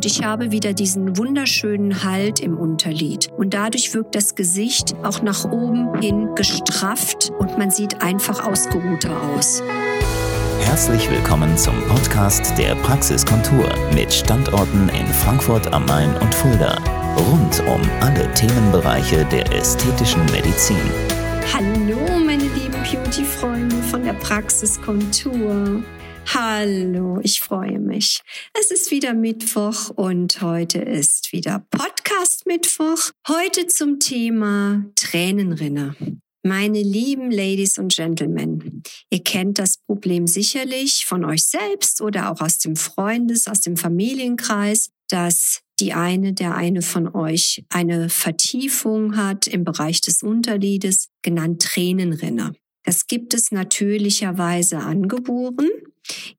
und ich habe wieder diesen wunderschönen Halt im Unterlied. Und dadurch wirkt das Gesicht auch nach oben hin gestrafft und man sieht einfach ausgeruhter aus. Herzlich willkommen zum Podcast der Praxiskontur mit Standorten in Frankfurt am Main und Fulda. Rund um alle Themenbereiche der ästhetischen Medizin. Hallo, meine lieben Beauty-Freunde von der Praxiskontur. Hallo, ich freue mich. Es ist wieder Mittwoch und heute ist wieder Podcast Mittwoch. Heute zum Thema Tränenrinne. Meine lieben Ladies und Gentlemen, ihr kennt das Problem sicherlich von euch selbst oder auch aus dem Freundes-, aus dem Familienkreis, dass die eine, der eine von euch eine Vertiefung hat im Bereich des Unterliedes, genannt Tränenrinne. Das gibt es natürlicherweise angeboren,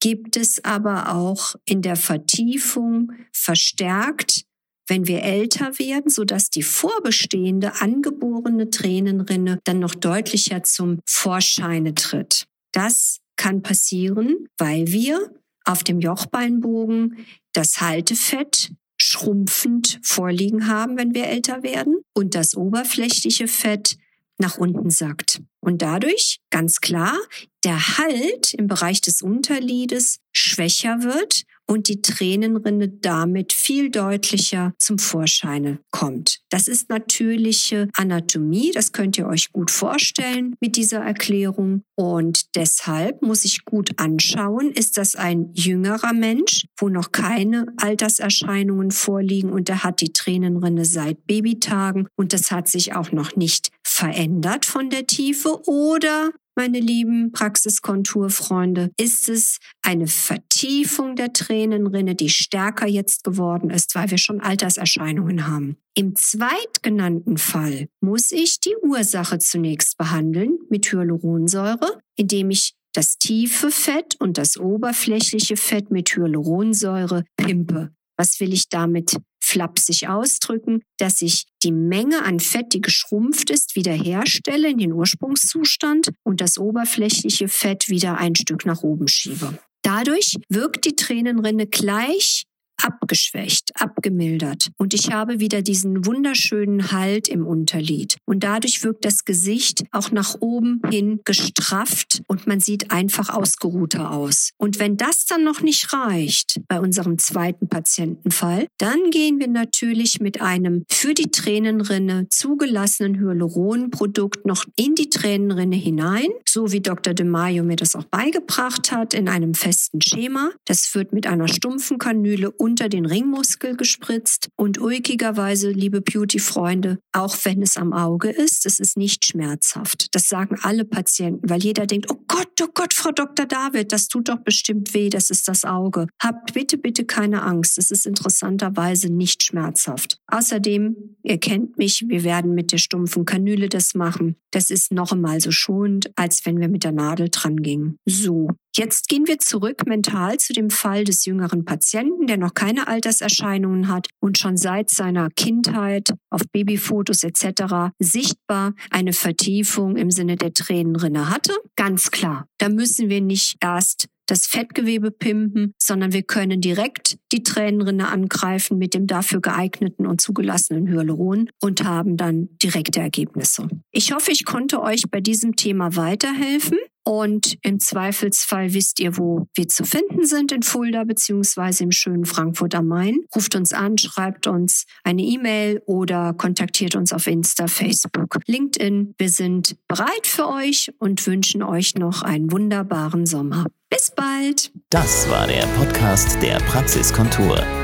gibt es aber auch in der Vertiefung verstärkt wenn wir älter werden, so dass die vorbestehende angeborene Tränenrinne dann noch deutlicher zum Vorscheine tritt. Das kann passieren, weil wir auf dem Jochbeinbogen das Haltefett schrumpfend vorliegen haben, wenn wir älter werden und das oberflächliche Fett nach unten sackt. Und dadurch, ganz klar, der Halt im Bereich des Unterliedes schwächer wird und die Tränenrinne damit viel deutlicher zum Vorscheine kommt. Das ist natürliche Anatomie, das könnt ihr euch gut vorstellen mit dieser Erklärung. Und deshalb muss ich gut anschauen, ist das ein jüngerer Mensch, wo noch keine Alterserscheinungen vorliegen und er hat die Tränenrinne seit Babytagen und das hat sich auch noch nicht verändert von der Tiefe oder meine lieben Praxiskonturfreunde, ist es eine Vertiefung der Tränenrinne, die stärker jetzt geworden ist, weil wir schon Alterserscheinungen haben. Im zweitgenannten Fall muss ich die Ursache zunächst behandeln mit Hyaluronsäure, indem ich das tiefe Fett und das oberflächliche Fett mit Hyaluronsäure pimpe. Was will ich damit flapsig ausdrücken, dass ich die Menge an Fett, die geschrumpft ist, wiederherstelle in den Ursprungszustand und das oberflächliche Fett wieder ein Stück nach oben schiebe. Dadurch wirkt die Tränenrinne gleich abgeschwächt, abgemildert und ich habe wieder diesen wunderschönen Halt im Unterlied und dadurch wirkt das Gesicht auch nach oben hin gestrafft und man sieht einfach ausgeruhter aus. Und wenn das dann noch nicht reicht bei unserem zweiten Patientenfall, dann gehen wir natürlich mit einem für die Tränenrinne zugelassenen Hyaluronprodukt noch in die Tränenrinne hinein, so wie Dr. De Maio mir das auch beigebracht hat, in einem festen Schema. Das wird mit einer stumpfen Kanüle unter den Ringmuskel gespritzt und ulkigerweise, liebe Beauty-Freunde, auch wenn es am Auge ist, es ist nicht schmerzhaft. Das sagen alle Patienten, weil jeder denkt, oh Gott, oh Gott, Frau Dr. David, das tut doch bestimmt weh, das ist das Auge. Habt bitte, bitte keine Angst, es ist interessanterweise nicht schmerzhaft. Außerdem, ihr kennt mich, wir werden mit der stumpfen Kanüle das machen. Das ist noch einmal so schonend, als wenn wir mit der Nadel dran gingen. So, Jetzt gehen wir zurück mental zu dem Fall des jüngeren Patienten, der noch keine Alterserscheinungen hat und schon seit seiner Kindheit auf Babyfotos etc. sichtbar eine Vertiefung im Sinne der Tränenrinne hatte. Ganz klar, da müssen wir nicht erst das Fettgewebe pimpen, sondern wir können direkt die Tränenrinne angreifen mit dem dafür geeigneten und zugelassenen Hyaluron und haben dann direkte Ergebnisse. Ich hoffe, ich konnte euch bei diesem Thema weiterhelfen. Und im Zweifelsfall wisst ihr, wo wir zu finden sind in Fulda beziehungsweise im schönen Frankfurt am Main. Ruft uns an, schreibt uns eine E-Mail oder kontaktiert uns auf Insta, Facebook, LinkedIn. Wir sind bereit für euch und wünschen euch noch einen wunderbaren Sommer. Bis bald. Das war der Podcast der Praxiskontur.